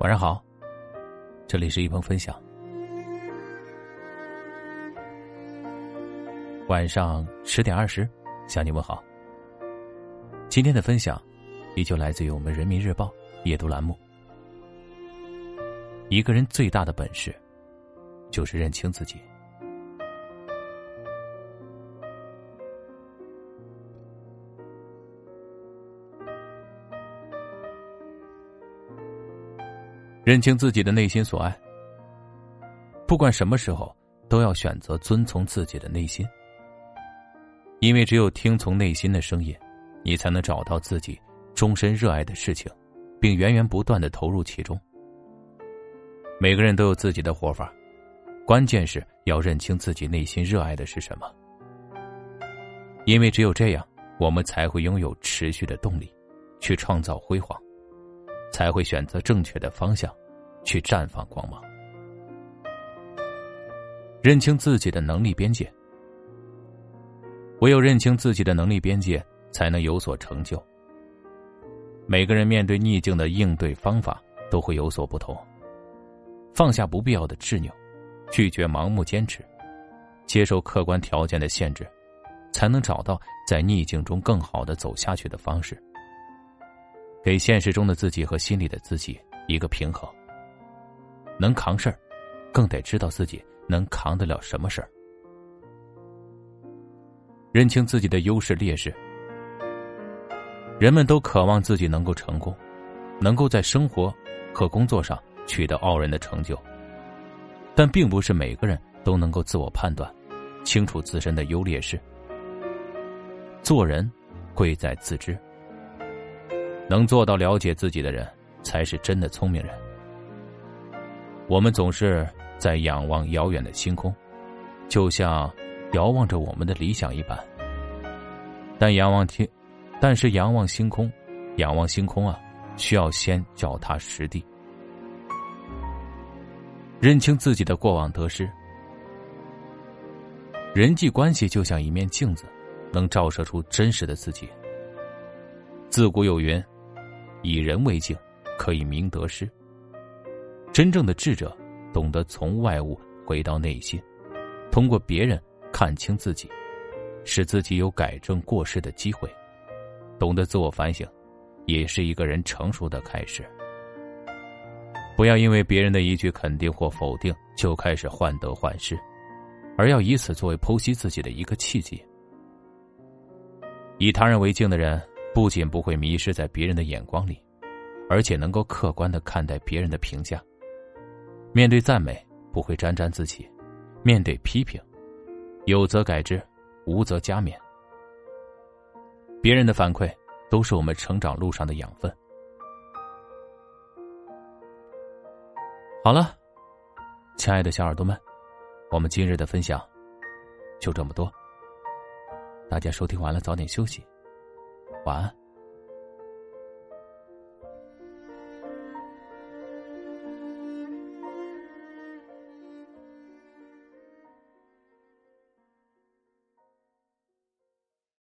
晚上好，这里是一鹏分享。晚上十点二十，向你问好。今天的分享依旧来自于我们人民日报夜读栏目。一个人最大的本事，就是认清自己。认清自己的内心所爱，不管什么时候，都要选择遵从自己的内心，因为只有听从内心的声音，你才能找到自己终身热爱的事情，并源源不断的投入其中。每个人都有自己的活法，关键是要认清自己内心热爱的是什么，因为只有这样，我们才会拥有持续的动力，去创造辉煌。才会选择正确的方向，去绽放光芒。认清自己的能力边界，唯有认清自己的能力边界，才能有所成就。每个人面对逆境的应对方法都会有所不同。放下不必要的执拗，拒绝盲目坚持，接受客观条件的限制，才能找到在逆境中更好的走下去的方式。给现实中的自己和心里的自己一个平衡。能扛事儿，更得知道自己能扛得了什么事儿。认清自己的优势劣势。人们都渴望自己能够成功，能够在生活和工作上取得傲人的成就，但并不是每个人都能够自我判断，清楚自身的优劣势。做人，贵在自知。能做到了解自己的人，才是真的聪明人。我们总是在仰望遥远的星空，就像遥望着我们的理想一般。但仰望天，但是仰望星空，仰望星空啊，需要先脚踏实地，认清自己的过往得失。人际关系就像一面镜子，能照射出真实的自己。自古有云。以人为镜，可以明得失。真正的智者，懂得从外物回到内心，通过别人看清自己，使自己有改正过失的机会。懂得自我反省，也是一个人成熟的开始。不要因为别人的一句肯定或否定就开始患得患失，而要以此作为剖析自己的一个契机。以他人为镜的人。不仅不会迷失在别人的眼光里，而且能够客观的看待别人的评价。面对赞美，不会沾沾自喜；面对批评，有则改之，无则加勉。别人的反馈都是我们成长路上的养分。好了，亲爱的小耳朵们，我们今日的分享就这么多。大家收听完了，早点休息。晚安。